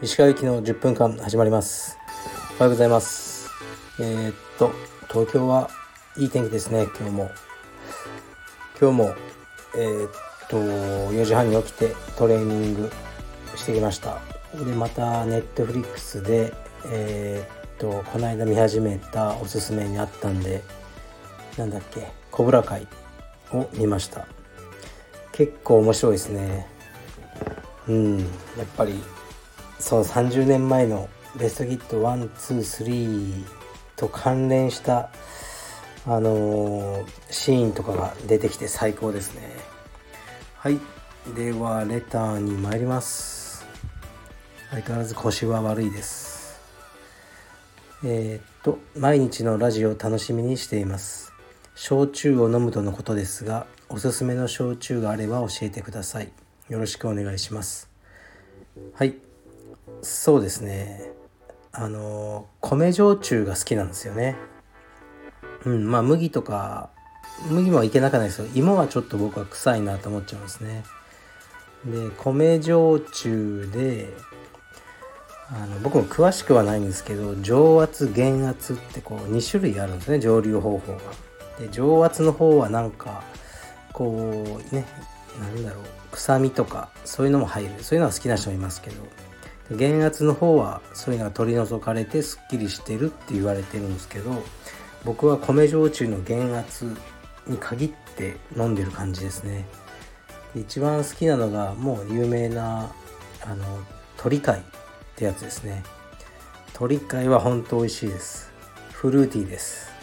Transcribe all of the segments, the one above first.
石川行きの10分間始まります。おはようございます。えー、っと東京はいい天気ですね今日も。今日もえー、っと4時半に起きてトレーニングしてきました。でまたネットフリックスでえー、っとこの間見始めたおすすめにあったんでなんだっけコブラ会。を見ました。結構面白いですね。うん。やっぱりその30年前のベストヒット123と関連したあのー、シーンとかが出てきて最高ですね。はい。ではレターに参ります。相変わらず腰は悪いです。えー、っと毎日のラジオを楽しみにしています。焼酎を飲むとのことですがおすすめの焼酎があれば教えてください。よろしくお願いします。はい。そうですね。あの米焼酎が好きなんですよね。うんまあ麦とか麦もいけなくないですよ芋はちょっと僕は臭いなと思っちゃうんですね。で米焼酎であの僕も詳しくはないんですけど上圧減圧ってこう2種類あるんですね蒸留方法が。で上圧の方はなんかこうねなんだろう臭みとかそういうのも入る。そういうのは好きな人もいますけど。減圧の方はそういうのが取り除かれてすっきりしてるって言われてるんですけど僕は米焼酎の減圧に限って飲んでる感じですね。一番好きなのがもう有名なあの鳥貝ってやつですね。鳥貝は本当美味しいです。フルーティーです。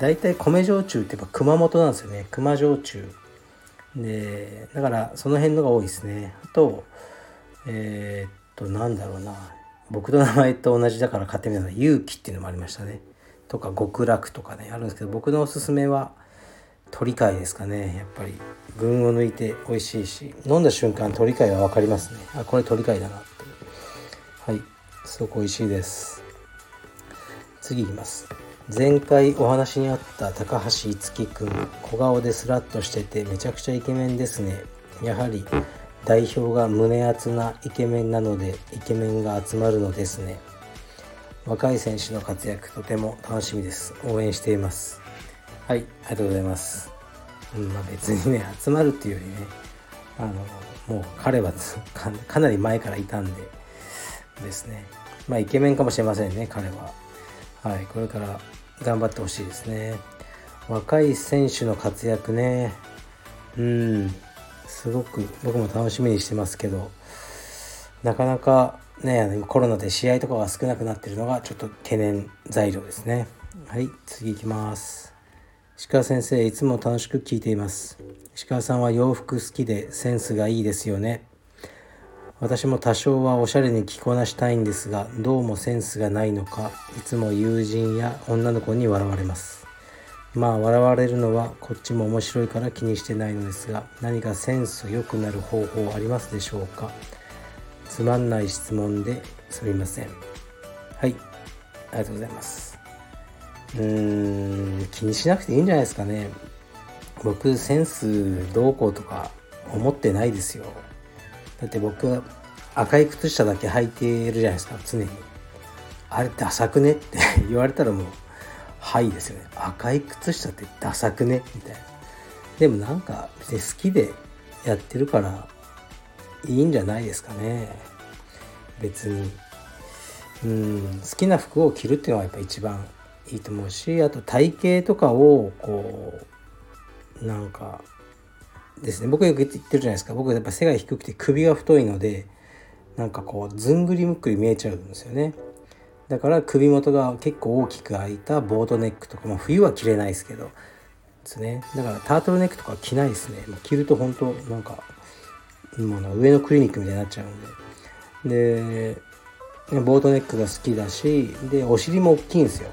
だいたい米焼酎ってやっぱ熊本なんですよね。熊焼酎。でだからその辺のが多いですね。あとえー、っとなんだろうな。僕の名前と同じだから買ってみたのは勇気っていうのもありましたね。とか極楽とかねあるんですけど僕のおすすめは鳥貝ですかね。やっぱり。群を抜いて美味しいし。飲んだ瞬間鳥貝は分かりますね。あこれ鳥貝だなって。はい。すごく美味しいです。次いきます。前回お話にあった高橋樹くん小顔でスラッとしててめちゃくちゃイケメンですね。やはり代表が胸厚なイケメンなのでイケメンが集まるのですね。若い選手の活躍とても楽しみです。応援しています。はいありがとうございます。うんまあ別にね集まるっていうよりねあのもう彼はかなり前からいたんでですね。まあイケメンかもしれませんね彼は。はいこれから頑張ってほしいですね。若い選手の活躍ね。うん。すごく僕も楽しみにしてますけど。なかなかねコロナで試合とかが少なくなってるのがちょっと懸念材料ですね。はい次行きます。石川先生いつも楽しく聞いています。石川さんは洋服好きでセンスがいいですよね。私も多少はおしゃれに着こなしたいんですがどうもセンスがないのかいつも友人や女の子に笑われます。まあ笑われるのはこっちも面白いから気にしてないのですが何かセンス良くなる方法ありますでしょうか？つまんない質問ですみません。はい。ありがとうございます。うーん気にしなくていいんじゃないですかね。僕センスどうこうとか思ってないですよ。だって僕赤い靴下だけ履いてるじゃないですか常に。あれダサくね？って言われたらもうはいですよね。赤い靴下ってダサくね？みたいな。でもなんか別に好きでやってるからいいんじゃないですかね。別に。うん好きな服を着るっていうのはやっぱ一番いいと思うしあと体型とかをこうなんかですね。僕よく言ってるじゃないですか。僕やっぱ背が低くて首が太いのでなんかこうずんぐりむっくり見えちゃうんですよね。だから首元が結構大きく開いたボートネックとか、まあ、冬は着れないですけどですね。だからタートルネックとか着ないですね。着ると本当なんかもう上のクリニックみたいになっちゃうんで。でボートネックが好きだしでお尻も大きいんですよ。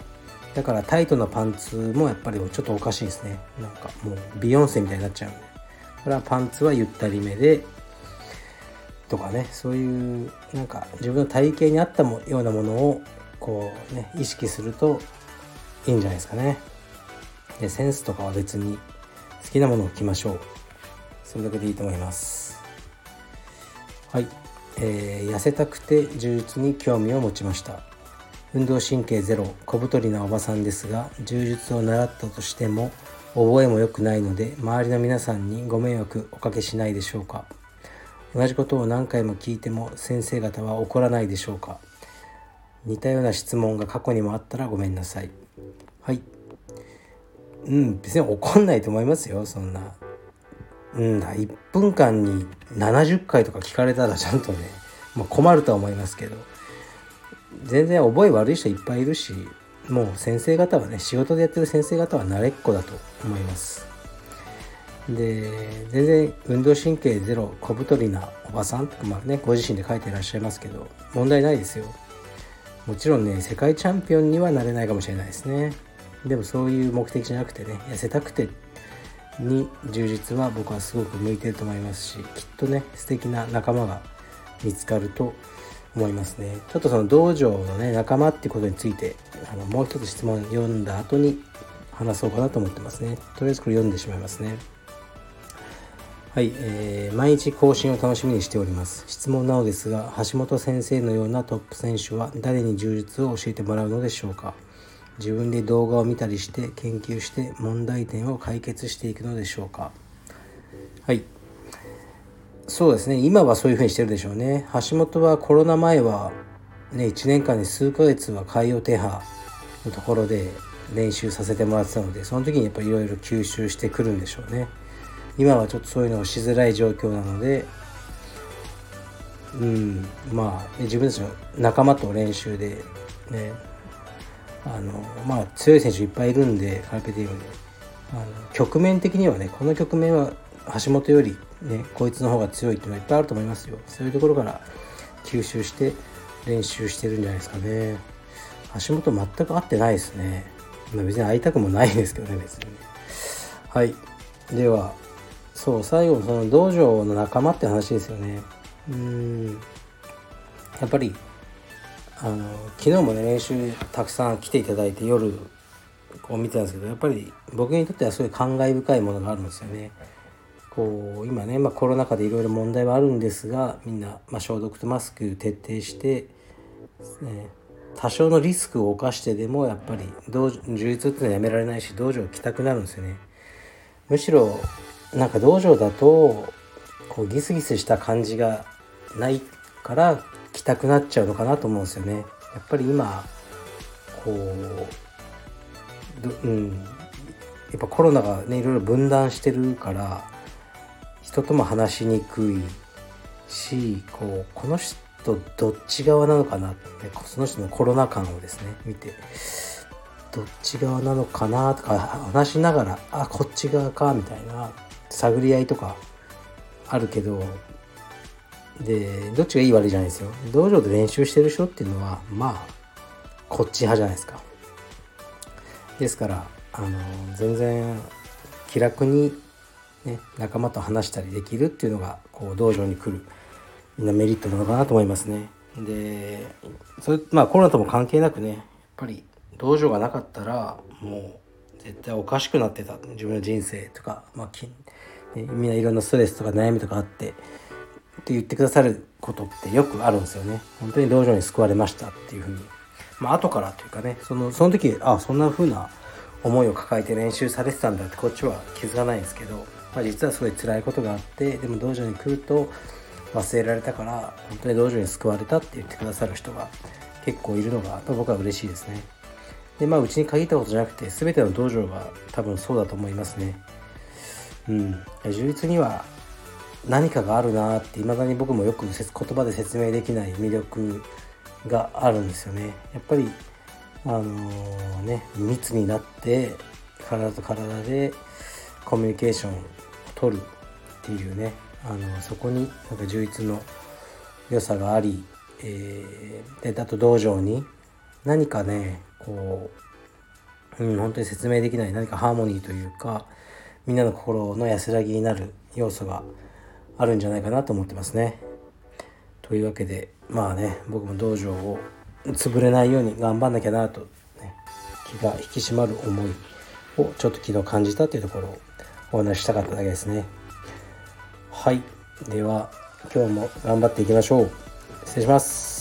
だからタイトなパンツもやっぱりちょっとおかしいですね。なんかもうビヨンセみたいになっちゃうんで。これはパンツはゆったりめでとかねそういうなんか自分の体型に合ったようなものをこうね意識するといいんじゃないですかね。でセンスとかは別に好きなものを着ましょう。それだけでいいと思います。はい。えー、痩せたくて柔術に興味を持ちました。運動神経ゼロ小太りなおばさんですが柔術を習ったとしても覚えも良くないので周りの皆さんにご迷惑おかけしないでしょうか。同じことを何回も聞いても先生方は怒らないでしょうか。似たような質問が過去にもあったらごめんなさい。はい。うん別に怒んないと思いますよそんな。うん1分間に70回とか聞かれたらちゃんとね、まあ、困るとは思いますけど。全然覚え悪い人いっぱいいるし。もう先生方はね仕事でやってる先生方は慣れっこだと思います。で全然運動神経ゼロ小太りなおばさんとかまあねご自身で書いていらっしゃいますけど問題ないですよ。もちろんね世界チャンピオンにはなれないかもしれないですね。でもそういう目的じゃなくてね痩せたくてに充実は僕はすごく向いてると思いますしきっとね素敵な仲間が見つかると思いますね。ちょっとその道場のね仲間ってことについてあのもう一つ質問読んだ後に話そうかなと思ってますね。とりあえずこれ読んでしまいますね。はい、えー、毎日更新を楽しみにしております。質問なのですが橋本先生のようなトップ選手は誰に充実を教えてもらうのでしょうか。自分で動画を見たりして研究して問題点を解決していくのでしょうか。はいそうですね。今はそういうふうにしてるでしょうね。橋本はコロナ前はね1年間に数ヶ月は海洋停波のところで練習させてもらってたのでその時にやっぱりいろいろ吸収してくるんでしょうね。今はちょっとそういうのをしづらい状況なのでうんまあ自分たちの仲間と練習でねあのまあ強い選手いっぱいいるんでカルペディウムで。あの局面的にはねこの局面は橋本よりねこいつの方が強いっていうのはいっぱいあると思いますよ。そういうところから吸収して練習してるんじゃないですかね。橋本全く合ってないですね、まあ、別に会いたくもないですけどね別にはい。ではそう最後その道場の仲間って話ですよね。うん。やっぱりあの昨日もね練習たくさん来ていただいて夜こう見てたんですけどやっぱり僕にとってはすごい感慨深いものがあるんですよね。こう今ね、まあ、コロナ禍でいろいろ問題はあるんですがみんな、まあ、消毒とマスク徹底して、ね、多少のリスクを冒してでもやっぱり道充実っていうのはやめられないし道場来たくなるんですよね。むしろなんか道場だとこうギスギスした感じがないから来たくなっちゃうのかなと思うんですよね。やっぱり今こううんやっぱコロナがねいろいろ分断してるから人とも話しにくいしこうこの人どっち側なのかなってその人のコロナ感をですね見てどっち側なのかなとか話しながらあこっち側かみたいな探り合いとかあるけどでどっちがいい悪いじゃないですよ。道場で練習してる人っていうのはまあこっち派じゃないですか。ですからあの全然気楽に、ね、仲間と話したりできるっていうのがこう道場に来るみんなメリットなのかなと思いますねでそれまあコロナとも関係なくねやっぱり道場がなかったらもう絶対おかしくなってた自分の人生とか、まあ、みんないろんなストレスとか悩みとかあってって言ってくださることってよくあるんですよね。本当に道場に救われましたっていうふうに。まあ後からというかね、そのその時、あそんな風な思いを抱えて練習されてたんだってこっちは気づかないんですけど、まあ、実はすごい辛いことがあって、でも道場に来ると忘れられたから、本当に道場に救われたって言ってくださる人が結構いるのが僕は嬉しいですね。で、まあうちに限ったことじゃなくて、全ての道場が多分そうだと思いますね。うん。充実には何かがあるなって未だに僕もよく言葉で説明できない魅力があるんですよね。やっぱりあのー、ね密になって体と体でコミュニケーション取るっていうねあのそこになんか充実の良さがあり、えー、であと道場に何かねこう、うん、本当に説明できない何かハーモニーというかみんなの心の安らぎになる要素があるんじゃないかなと思ってますね。というわけでまあね僕も道場を潰れないように頑張んなきゃなと、ね、気が引き締まる思いをちょっと昨日感じたっていうところをお話したかっただけですね。はい。では今日も頑張っていきましょう。失礼します。